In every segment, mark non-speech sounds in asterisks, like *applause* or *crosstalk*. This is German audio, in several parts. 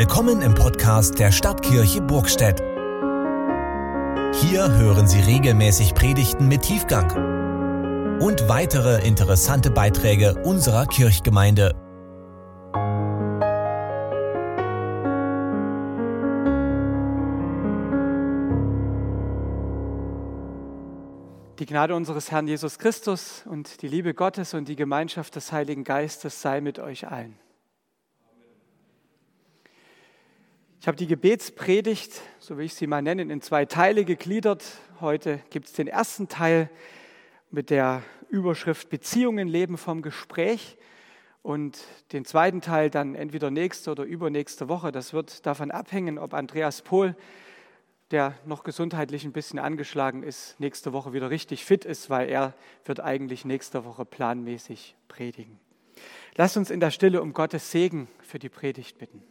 Willkommen im Podcast der Stadtkirche Burgstedt. Hier hören Sie regelmäßig Predigten mit Tiefgang und weitere interessante Beiträge unserer Kirchgemeinde. Die Gnade unseres Herrn Jesus Christus und die Liebe Gottes und die Gemeinschaft des Heiligen Geistes sei mit euch allen. Ich habe die Gebetspredigt, so will ich sie mal nennen, in zwei Teile gegliedert. Heute gibt es den ersten Teil mit der Überschrift Beziehungen leben vom Gespräch und den zweiten Teil dann entweder nächste oder übernächste Woche. Das wird davon abhängen, ob Andreas Pohl, der noch gesundheitlich ein bisschen angeschlagen ist, nächste Woche wieder richtig fit ist, weil er wird eigentlich nächste Woche planmäßig predigen. Lasst uns in der Stille um Gottes Segen für die Predigt bitten.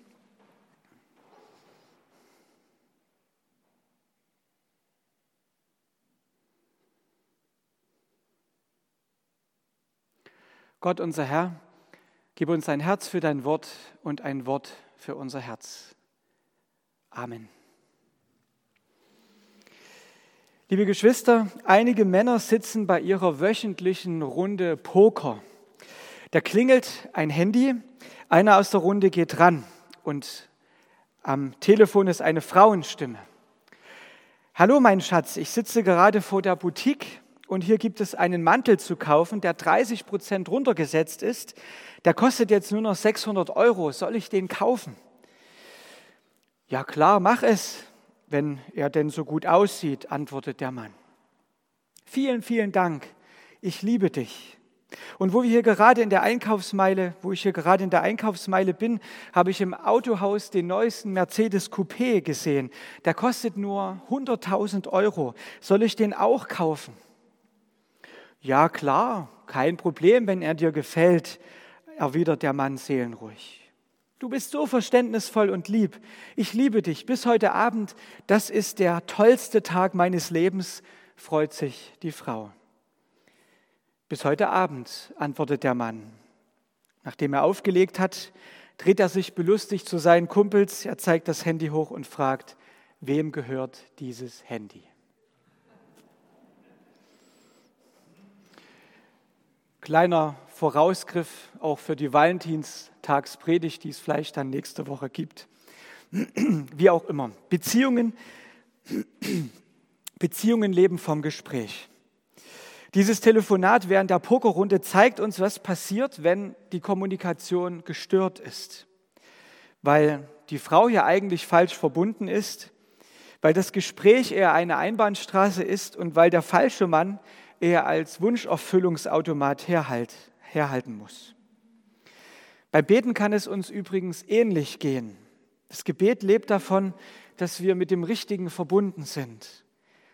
Gott, unser Herr, gib uns ein Herz für dein Wort und ein Wort für unser Herz. Amen. Liebe Geschwister, einige Männer sitzen bei ihrer wöchentlichen Runde Poker. Da klingelt ein Handy, einer aus der Runde geht ran und am Telefon ist eine Frauenstimme. Hallo mein Schatz, ich sitze gerade vor der Boutique und hier gibt es einen Mantel zu kaufen, der 30 Prozent runtergesetzt ist. Der kostet jetzt nur noch 600 Euro. Soll ich den kaufen? Ja klar, mach es, wenn er denn so gut aussieht, antwortet der Mann. Vielen, vielen Dank. Ich liebe dich. Und wo wir hier gerade in der Einkaufsmeile, wo ich hier gerade in der Einkaufsmeile bin, habe ich im Autohaus den neuesten Mercedes Coupé gesehen. Der kostet nur 100.000 Euro. Soll ich den auch kaufen? Ja klar, kein Problem, wenn er dir gefällt, erwidert der Mann seelenruhig. Du bist so verständnisvoll und lieb. Ich liebe dich bis heute Abend. Das ist der tollste Tag meines Lebens, freut sich die Frau. Bis heute Abend, antwortet der Mann. Nachdem er aufgelegt hat, dreht er sich belustigt zu seinen Kumpels, er zeigt das Handy hoch und fragt, wem gehört dieses Handy? Kleiner Vorausgriff auch für die Valentinstagspredigt, die es vielleicht dann nächste Woche gibt. *clears throat* Wie auch immer. Beziehungen, *clears throat* Beziehungen leben vom Gespräch. Dieses Telefonat während der Pokerrunde zeigt uns, was passiert, wenn die Kommunikation gestört ist. Weil die Frau hier eigentlich falsch verbunden ist, weil das Gespräch eher eine Einbahnstraße ist und weil der falsche Mann er als Wunscherfüllungsautomat herhalt, herhalten muss. Bei Beten kann es uns übrigens ähnlich gehen. Das Gebet lebt davon, dass wir mit dem Richtigen verbunden sind.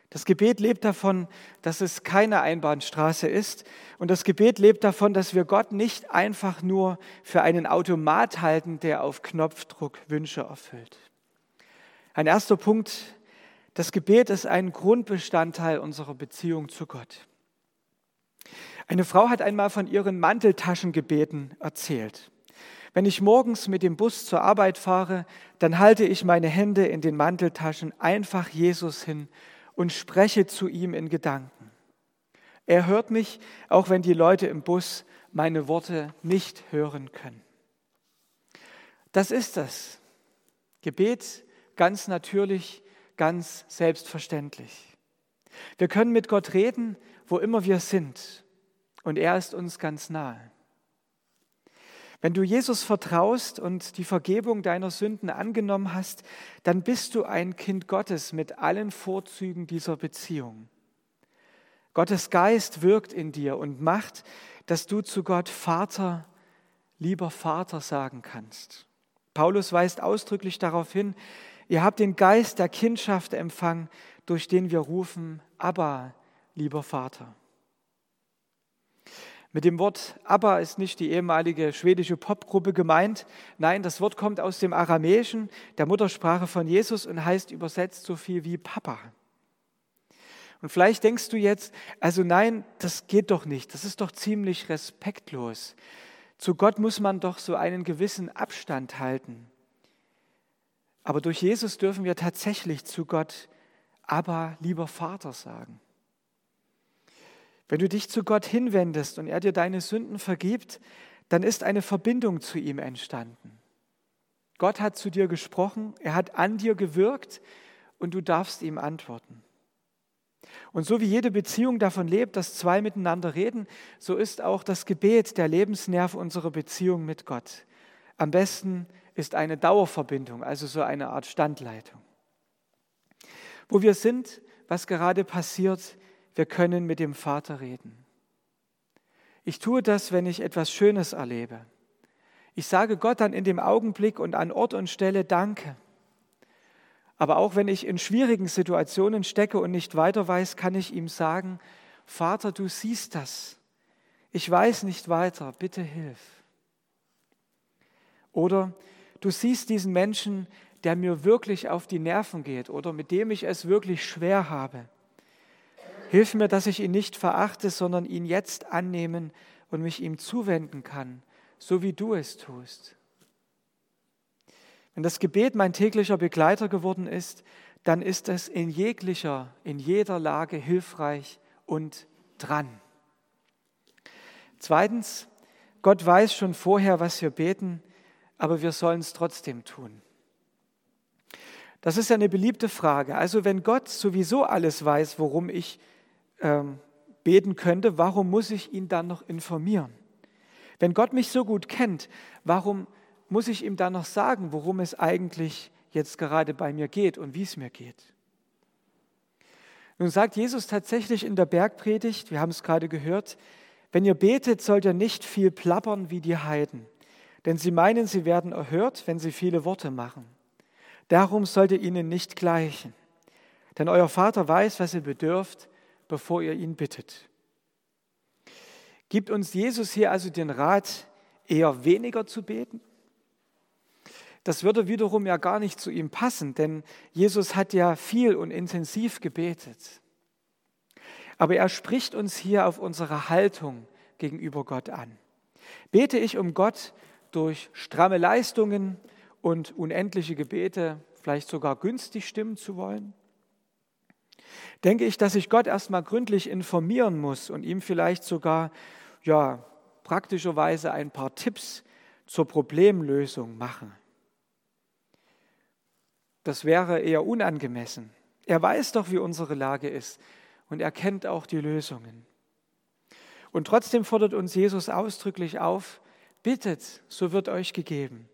Das Gebet lebt davon, dass es keine Einbahnstraße ist. Und das Gebet lebt davon, dass wir Gott nicht einfach nur für einen Automat halten, der auf Knopfdruck Wünsche erfüllt. Ein erster Punkt, das Gebet ist ein Grundbestandteil unserer Beziehung zu Gott. Eine Frau hat einmal von ihren Manteltaschengebeten erzählt. Wenn ich morgens mit dem Bus zur Arbeit fahre, dann halte ich meine Hände in den Manteltaschen einfach Jesus hin und spreche zu ihm in Gedanken. Er hört mich, auch wenn die Leute im Bus meine Worte nicht hören können. Das ist das. Gebet ganz natürlich, ganz selbstverständlich. Wir können mit Gott reden, wo immer wir sind und er ist uns ganz nahe. Wenn du Jesus vertraust und die Vergebung deiner Sünden angenommen hast, dann bist du ein Kind Gottes mit allen Vorzügen dieser Beziehung. Gottes Geist wirkt in dir und macht, dass du zu Gott Vater, lieber Vater sagen kannst. Paulus weist ausdrücklich darauf hin, ihr habt den Geist der Kindschaft empfangen, durch den wir rufen, aber lieber Vater. Mit dem Wort Abba ist nicht die ehemalige schwedische Popgruppe gemeint. Nein, das Wort kommt aus dem Aramäischen, der Muttersprache von Jesus und heißt übersetzt so viel wie Papa. Und vielleicht denkst du jetzt, also nein, das geht doch nicht, das ist doch ziemlich respektlos. Zu Gott muss man doch so einen gewissen Abstand halten. Aber durch Jesus dürfen wir tatsächlich zu Gott, aber lieber Vater sagen. Wenn du dich zu Gott hinwendest und er dir deine Sünden vergibt, dann ist eine Verbindung zu ihm entstanden. Gott hat zu dir gesprochen, er hat an dir gewirkt und du darfst ihm antworten. Und so wie jede Beziehung davon lebt, dass zwei miteinander reden, so ist auch das Gebet der Lebensnerv unserer Beziehung mit Gott. Am besten ist eine Dauerverbindung, also so eine Art Standleitung. Wo wir sind, was gerade passiert, wir können mit dem Vater reden. Ich tue das, wenn ich etwas Schönes erlebe. Ich sage Gott dann in dem Augenblick und an Ort und Stelle Danke. Aber auch wenn ich in schwierigen Situationen stecke und nicht weiter weiß, kann ich ihm sagen, Vater, du siehst das. Ich weiß nicht weiter, bitte hilf. Oder du siehst diesen Menschen, der mir wirklich auf die Nerven geht oder mit dem ich es wirklich schwer habe. Hilf mir, dass ich ihn nicht verachte, sondern ihn jetzt annehmen und mich ihm zuwenden kann, so wie du es tust. Wenn das Gebet mein täglicher Begleiter geworden ist, dann ist es in jeglicher, in jeder Lage hilfreich und dran. Zweitens, Gott weiß schon vorher, was wir beten, aber wir sollen es trotzdem tun. Das ist ja eine beliebte Frage. Also wenn Gott sowieso alles weiß, worum ich ähm, beten könnte, warum muss ich ihn dann noch informieren? Wenn Gott mich so gut kennt, warum muss ich ihm dann noch sagen, worum es eigentlich jetzt gerade bei mir geht und wie es mir geht? Nun sagt Jesus tatsächlich in der Bergpredigt, wir haben es gerade gehört, wenn ihr betet, sollt ihr nicht viel plappern wie die Heiden, denn sie meinen, sie werden erhört, wenn sie viele Worte machen. Darum sollt ihr ihnen nicht gleichen, denn euer Vater weiß, was ihr bedürft, bevor ihr ihn bittet. Gibt uns Jesus hier also den Rat, eher weniger zu beten? Das würde wiederum ja gar nicht zu ihm passen, denn Jesus hat ja viel und intensiv gebetet. Aber er spricht uns hier auf unsere Haltung gegenüber Gott an. Bete ich um Gott durch stramme Leistungen und unendliche Gebete, vielleicht sogar günstig stimmen zu wollen? Denke ich, dass ich Gott erstmal gründlich informieren muss und ihm vielleicht sogar ja, praktischerweise ein paar Tipps zur Problemlösung machen. Das wäre eher unangemessen. Er weiß doch, wie unsere Lage ist und er kennt auch die Lösungen. Und trotzdem fordert uns Jesus ausdrücklich auf, bittet, so wird euch gegeben.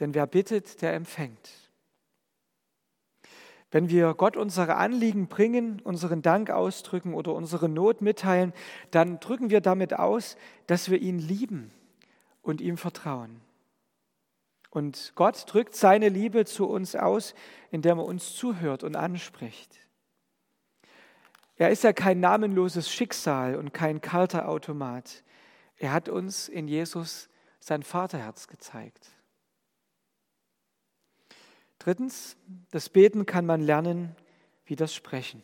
Denn wer bittet, der empfängt. Wenn wir Gott unsere Anliegen bringen, unseren Dank ausdrücken oder unsere Not mitteilen, dann drücken wir damit aus, dass wir ihn lieben und ihm vertrauen. Und Gott drückt seine Liebe zu uns aus, indem er uns zuhört und anspricht. Er ist ja kein namenloses Schicksal und kein kalter Automat. Er hat uns in Jesus sein Vaterherz gezeigt. Drittens, das Beten kann man lernen wie das Sprechen.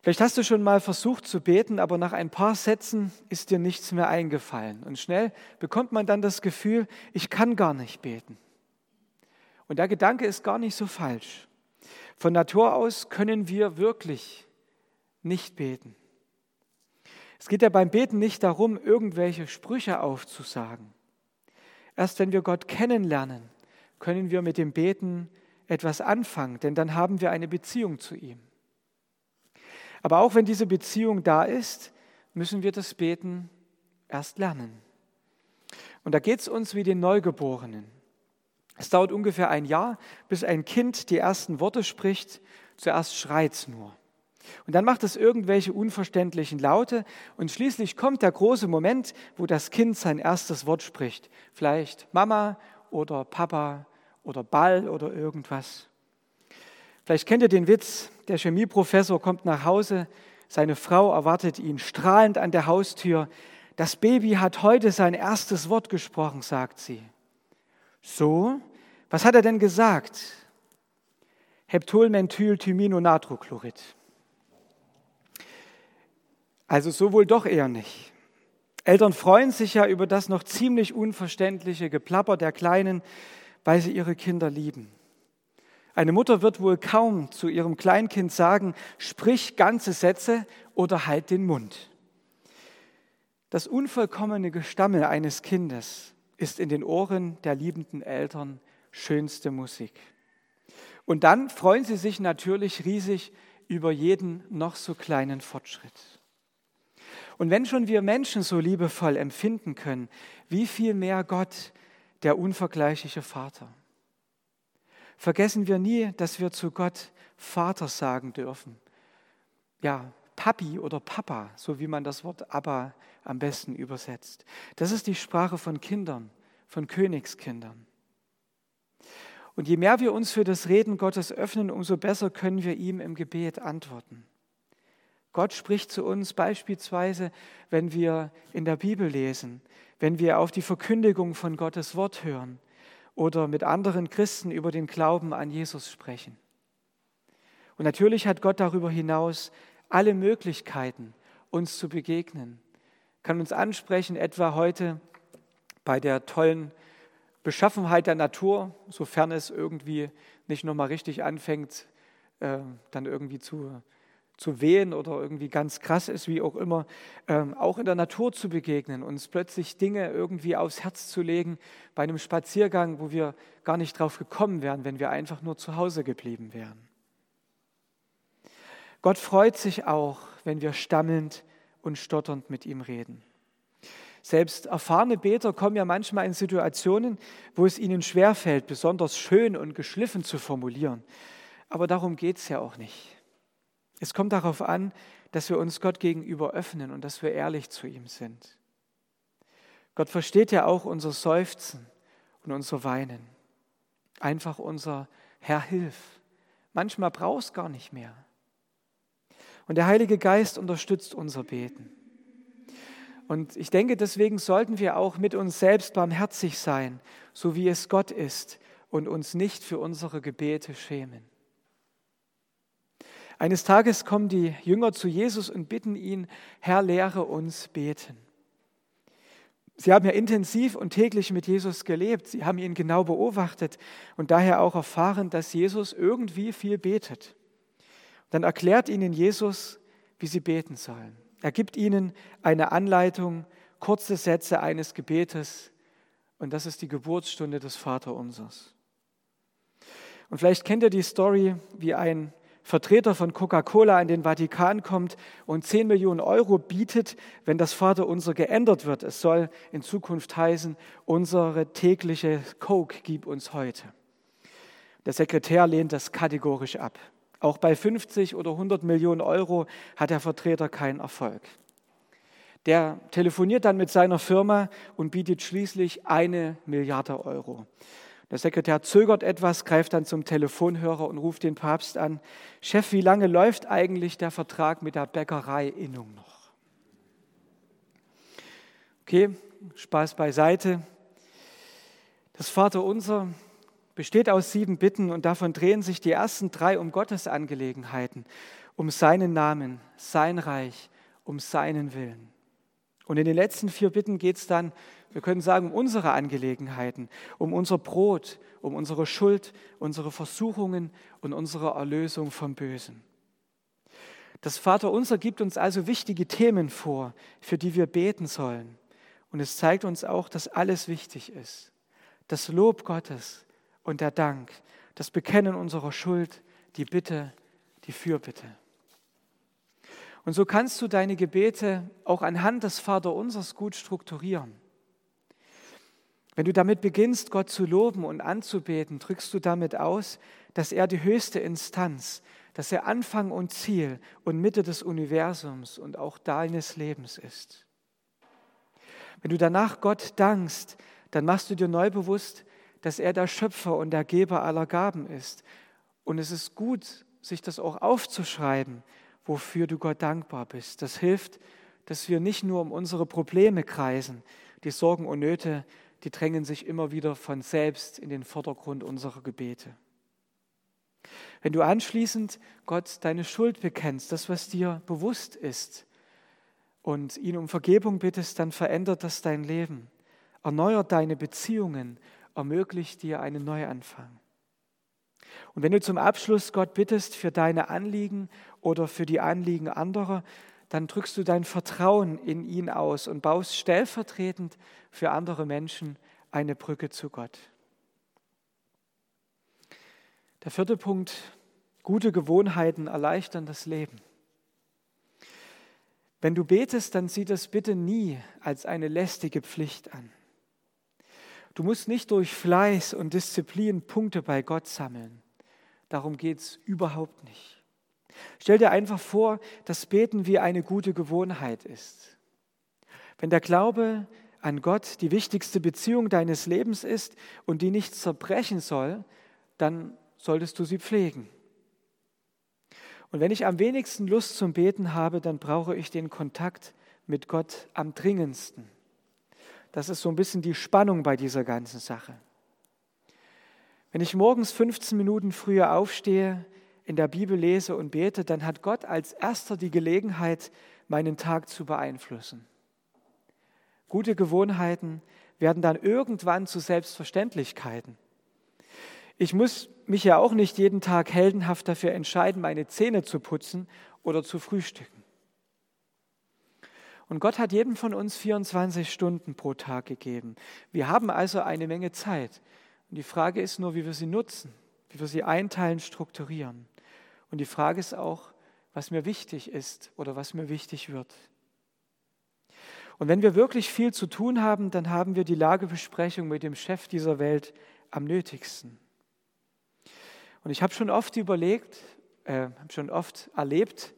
Vielleicht hast du schon mal versucht zu beten, aber nach ein paar Sätzen ist dir nichts mehr eingefallen. Und schnell bekommt man dann das Gefühl, ich kann gar nicht beten. Und der Gedanke ist gar nicht so falsch. Von Natur aus können wir wirklich nicht beten. Es geht ja beim Beten nicht darum, irgendwelche Sprüche aufzusagen. Erst wenn wir Gott kennenlernen, können wir mit dem Beten etwas anfangen, denn dann haben wir eine Beziehung zu ihm. Aber auch wenn diese Beziehung da ist, müssen wir das Beten erst lernen. Und da geht es uns wie den Neugeborenen. Es dauert ungefähr ein Jahr, bis ein Kind die ersten Worte spricht. Zuerst schreit es nur. Und dann macht es irgendwelche unverständlichen Laute und schließlich kommt der große Moment, wo das Kind sein erstes Wort spricht. Vielleicht Mama oder Papa oder Ball oder irgendwas. Vielleicht kennt ihr den Witz, der Chemieprofessor kommt nach Hause, seine Frau erwartet ihn strahlend an der Haustür. Das Baby hat heute sein erstes Wort gesprochen, sagt sie. So, was hat er denn gesagt? Heptolmethylthyminonatrochlorid. Also so wohl doch eher nicht. Eltern freuen sich ja über das noch ziemlich unverständliche Geplapper der Kleinen, weil sie ihre Kinder lieben. Eine Mutter wird wohl kaum zu ihrem Kleinkind sagen, sprich ganze Sätze oder halt den Mund. Das unvollkommene Gestammel eines Kindes ist in den Ohren der liebenden Eltern schönste Musik. Und dann freuen sie sich natürlich riesig über jeden noch so kleinen Fortschritt. Und wenn schon wir Menschen so liebevoll empfinden können, wie viel mehr Gott, der unvergleichliche Vater. Vergessen wir nie, dass wir zu Gott Vater sagen dürfen. Ja, Papi oder Papa, so wie man das Wort Abba am besten übersetzt. Das ist die Sprache von Kindern, von Königskindern. Und je mehr wir uns für das Reden Gottes öffnen, umso besser können wir ihm im Gebet antworten. Gott spricht zu uns beispielsweise, wenn wir in der Bibel lesen, wenn wir auf die Verkündigung von Gottes Wort hören oder mit anderen Christen über den Glauben an Jesus sprechen. Und natürlich hat Gott darüber hinaus alle Möglichkeiten, uns zu begegnen. Kann uns ansprechen, etwa heute bei der tollen Beschaffenheit der Natur, sofern es irgendwie nicht nochmal richtig anfängt, äh, dann irgendwie zu zu wehen oder irgendwie ganz krass ist, wie auch immer, ähm, auch in der Natur zu begegnen, uns plötzlich Dinge irgendwie aufs Herz zu legen bei einem Spaziergang, wo wir gar nicht drauf gekommen wären, wenn wir einfach nur zu Hause geblieben wären. Gott freut sich auch, wenn wir stammelnd und stotternd mit ihm reden. Selbst erfahrene Beter kommen ja manchmal in Situationen, wo es ihnen schwerfällt, besonders schön und geschliffen zu formulieren. Aber darum geht es ja auch nicht. Es kommt darauf an, dass wir uns Gott gegenüber öffnen und dass wir ehrlich zu ihm sind. Gott versteht ja auch unser Seufzen und unser Weinen. Einfach unser Herr, hilf. Manchmal brauchst gar nicht mehr. Und der Heilige Geist unterstützt unser Beten. Und ich denke, deswegen sollten wir auch mit uns selbst barmherzig sein, so wie es Gott ist, und uns nicht für unsere Gebete schämen. Eines Tages kommen die Jünger zu Jesus und bitten ihn, Herr, lehre uns beten. Sie haben ja intensiv und täglich mit Jesus gelebt. Sie haben ihn genau beobachtet und daher auch erfahren, dass Jesus irgendwie viel betet. Dann erklärt ihnen Jesus, wie sie beten sollen. Er gibt ihnen eine Anleitung, kurze Sätze eines Gebetes und das ist die Geburtsstunde des Vaterunsers. Und vielleicht kennt ihr die Story, wie ein Vertreter von Coca-Cola in den Vatikan kommt und 10 Millionen Euro bietet, wenn das Vaterunser geändert wird. Es soll in Zukunft heißen, unsere tägliche Coke gib uns heute. Der Sekretär lehnt das kategorisch ab. Auch bei 50 oder 100 Millionen Euro hat der Vertreter keinen Erfolg. Der telefoniert dann mit seiner Firma und bietet schließlich eine Milliarde Euro. Der Sekretär zögert etwas, greift dann zum Telefonhörer und ruft den Papst an. Chef, wie lange läuft eigentlich der Vertrag mit der Bäckerei Innung noch? Okay, Spaß beiseite. Das Vaterunser besteht aus sieben Bitten und davon drehen sich die ersten drei um Gottes Angelegenheiten, um seinen Namen, sein Reich, um seinen Willen. Und in den letzten vier Bitten geht es dann wir können sagen, um unsere Angelegenheiten, um unser Brot, um unsere Schuld, unsere Versuchungen und unsere Erlösung vom Bösen. Das Vaterunser gibt uns also wichtige Themen vor, für die wir beten sollen. Und es zeigt uns auch, dass alles wichtig ist. Das Lob Gottes und der Dank, das Bekennen unserer Schuld, die Bitte, die Fürbitte. Und so kannst du deine Gebete auch anhand des Vaterunsers gut strukturieren. Wenn du damit beginnst, Gott zu loben und anzubeten, drückst du damit aus, dass er die höchste Instanz, dass er Anfang und Ziel und Mitte des Universums und auch deines Lebens ist. Wenn du danach Gott dankst, dann machst du dir neu bewusst, dass er der Schöpfer und der Geber aller Gaben ist. Und es ist gut, sich das auch aufzuschreiben, wofür du Gott dankbar bist. Das hilft, dass wir nicht nur um unsere Probleme kreisen, die Sorgen und Nöte, die drängen sich immer wieder von selbst in den Vordergrund unserer Gebete. Wenn du anschließend Gott deine Schuld bekennst, das, was dir bewusst ist, und ihn um Vergebung bittest, dann verändert das dein Leben, erneuert deine Beziehungen ermöglicht dir einen Neuanfang. Und wenn du zum Abschluss Gott bittest für deine Anliegen oder für die Anliegen anderer, dann drückst du dein Vertrauen in ihn aus und baust stellvertretend für andere Menschen eine Brücke zu Gott. Der vierte Punkt, gute Gewohnheiten erleichtern das Leben. Wenn du betest, dann sieh das bitte nie als eine lästige Pflicht an. Du musst nicht durch Fleiß und Disziplin Punkte bei Gott sammeln. Darum geht es überhaupt nicht. Stell dir einfach vor, dass Beten wie eine gute Gewohnheit ist. Wenn der Glaube an Gott die wichtigste Beziehung deines Lebens ist und die nicht zerbrechen soll, dann solltest du sie pflegen. Und wenn ich am wenigsten Lust zum Beten habe, dann brauche ich den Kontakt mit Gott am dringendsten. Das ist so ein bisschen die Spannung bei dieser ganzen Sache. Wenn ich morgens 15 Minuten früher aufstehe, in der Bibel lese und bete, dann hat Gott als erster die Gelegenheit, meinen Tag zu beeinflussen. Gute Gewohnheiten werden dann irgendwann zu Selbstverständlichkeiten. Ich muss mich ja auch nicht jeden Tag heldenhaft dafür entscheiden, meine Zähne zu putzen oder zu frühstücken. Und Gott hat jedem von uns 24 Stunden pro Tag gegeben. Wir haben also eine Menge Zeit. Und die Frage ist nur, wie wir sie nutzen, wie wir sie einteilen, strukturieren. Und die Frage ist auch, was mir wichtig ist oder was mir wichtig wird. Und wenn wir wirklich viel zu tun haben, dann haben wir die Lagebesprechung mit dem Chef dieser Welt am nötigsten. Und ich habe schon oft überlegt, äh, habe schon oft erlebt,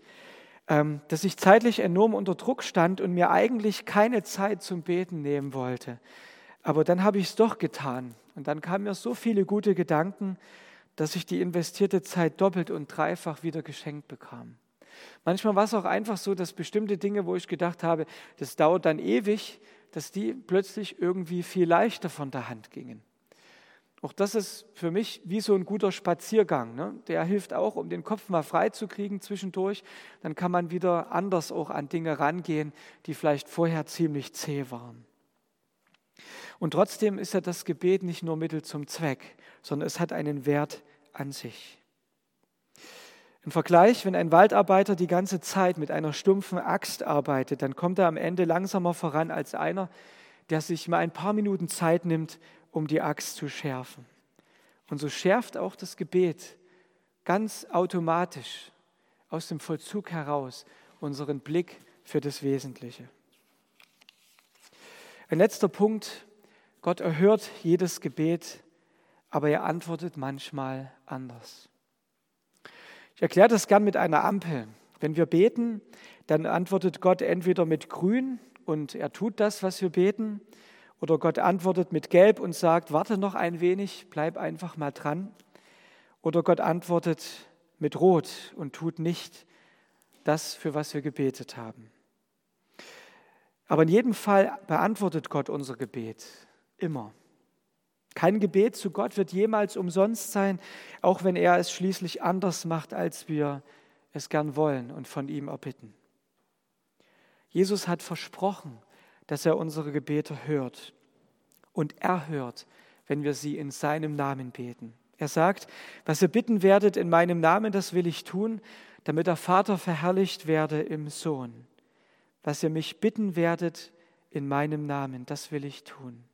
dass ich zeitlich enorm unter Druck stand und mir eigentlich keine Zeit zum Beten nehmen wollte. Aber dann habe ich es doch getan. Und dann kamen mir so viele gute Gedanken, dass ich die investierte Zeit doppelt und dreifach wieder geschenkt bekam. Manchmal war es auch einfach so, dass bestimmte Dinge, wo ich gedacht habe, das dauert dann ewig, dass die plötzlich irgendwie viel leichter von der Hand gingen. Auch das ist für mich wie so ein guter Spaziergang. Ne? Der hilft auch, um den Kopf mal frei zu kriegen zwischendurch. Dann kann man wieder anders auch an Dinge rangehen, die vielleicht vorher ziemlich zäh waren. Und trotzdem ist ja das Gebet nicht nur Mittel zum Zweck, sondern es hat einen Wert an sich. Im Vergleich, wenn ein Waldarbeiter die ganze Zeit mit einer stumpfen Axt arbeitet, dann kommt er am Ende langsamer voran als einer, der sich mal ein paar Minuten Zeit nimmt, um die Axt zu schärfen. Und so schärft auch das Gebet ganz automatisch aus dem Vollzug heraus unseren Blick für das Wesentliche. Ein letzter Punkt. Gott erhört jedes Gebet, aber er antwortet manchmal anders. Ich erkläre das gern mit einer Ampel. Wenn wir beten, dann antwortet Gott entweder mit grün und er tut das, was wir beten, oder Gott antwortet mit Gelb und sagt, warte noch ein wenig, bleib einfach mal dran. Oder Gott antwortet mit Rot und tut nicht das, für was wir gebetet haben. Aber in jedem Fall beantwortet Gott unser Gebet. Immer. Kein Gebet zu Gott wird jemals umsonst sein, auch wenn er es schließlich anders macht, als wir es gern wollen und von ihm erbitten. Jesus hat versprochen, dass er unsere Gebete hört. Und er hört, wenn wir sie in seinem Namen beten. Er sagt, was ihr bitten werdet in meinem Namen, das will ich tun, damit der Vater verherrlicht werde im Sohn. Was ihr mich bitten werdet in meinem Namen, das will ich tun.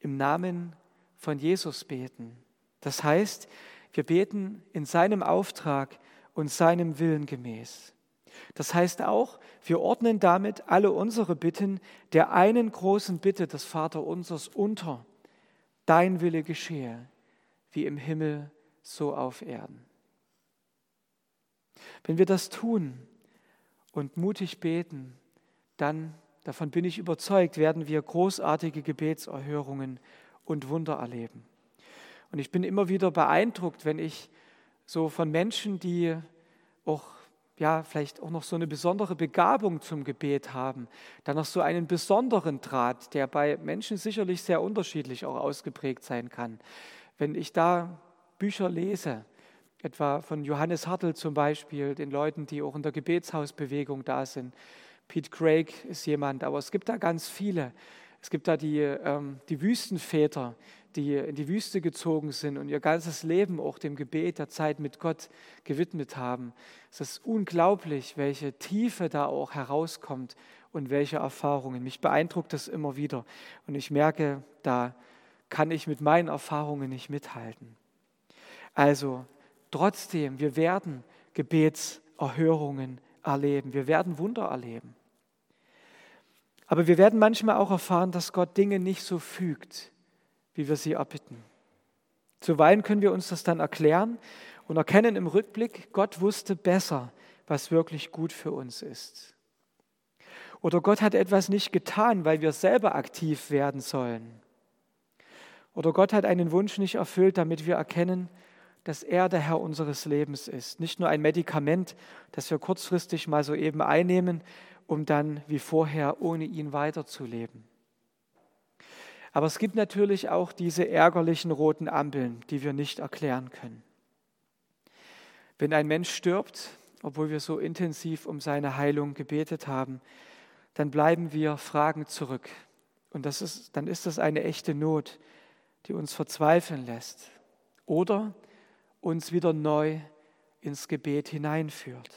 Im Namen von Jesus beten. Das heißt, wir beten in seinem Auftrag und seinem Willen gemäß. Das heißt auch, wir ordnen damit alle unsere Bitten der einen großen Bitte des Vaterunsers unter. Dein Wille geschehe, wie im Himmel, so auf Erden. Wenn wir das tun und mutig beten, dann, davon bin ich überzeugt, werden wir großartige Gebetserhörungen und Wunder erleben. Und ich bin immer wieder beeindruckt, wenn ich so von Menschen, die auch ja, vielleicht auch noch so eine besondere Begabung zum Gebet haben, dann noch so einen besonderen Draht, der bei Menschen sicherlich sehr unterschiedlich auch ausgeprägt sein kann. Wenn ich da Bücher lese, etwa von Johannes Hartl zum Beispiel, den Leuten, die auch in der Gebetshausbewegung da sind, Pete Craig ist jemand, aber es gibt da ganz viele. Es gibt da die, ähm, die Wüstenväter, die in die Wüste gezogen sind und ihr ganzes Leben auch dem Gebet, der Zeit mit Gott gewidmet haben. Es ist unglaublich, welche Tiefe da auch herauskommt und welche Erfahrungen. Mich beeindruckt das immer wieder. Und ich merke, da kann ich mit meinen Erfahrungen nicht mithalten. Also trotzdem, wir werden Gebetserhörungen erleben. Wir werden Wunder erleben. Aber wir werden manchmal auch erfahren, dass Gott Dinge nicht so fügt, wie wir sie erbitten. Zuweilen können wir uns das dann erklären und erkennen im Rückblick, Gott wusste besser, was wirklich gut für uns ist. Oder Gott hat etwas nicht getan, weil wir selber aktiv werden sollen. Oder Gott hat einen Wunsch nicht erfüllt, damit wir erkennen, dass er der Herr unseres Lebens ist. Nicht nur ein Medikament, das wir kurzfristig mal so eben einnehmen, um dann wie vorher ohne ihn weiterzuleben. Aber es gibt natürlich auch diese ärgerlichen roten Ampeln, die wir nicht erklären können. Wenn ein Mensch stirbt, obwohl wir so intensiv um seine Heilung gebetet haben, dann bleiben wir fragend zurück. Und das ist, dann ist das eine echte Not, die uns verzweifeln lässt oder uns wieder neu ins Gebet hineinführt.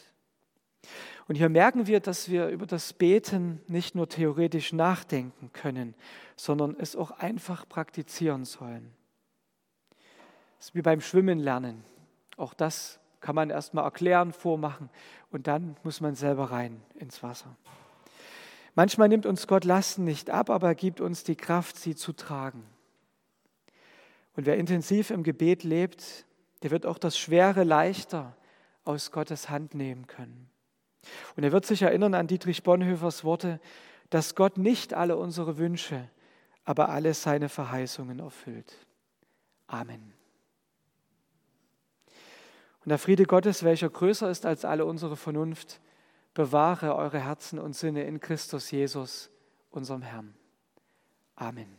Und hier merken wir, dass wir über das Beten nicht nur theoretisch nachdenken können, sondern es auch einfach praktizieren sollen. Das ist wie beim Schwimmen lernen. Auch das kann man erstmal erklären, vormachen und dann muss man selber rein ins Wasser. Manchmal nimmt uns Gott Lasten nicht ab, aber er gibt uns die Kraft, sie zu tragen. Und wer intensiv im Gebet lebt, der wird auch das Schwere leichter aus Gottes Hand nehmen können. Und er wird sich erinnern an Dietrich Bonhoeffers Worte, dass Gott nicht alle unsere Wünsche, aber alle seine Verheißungen erfüllt. Amen. Und der Friede Gottes, welcher größer ist als alle unsere Vernunft, bewahre eure Herzen und Sinne in Christus Jesus, unserem Herrn. Amen.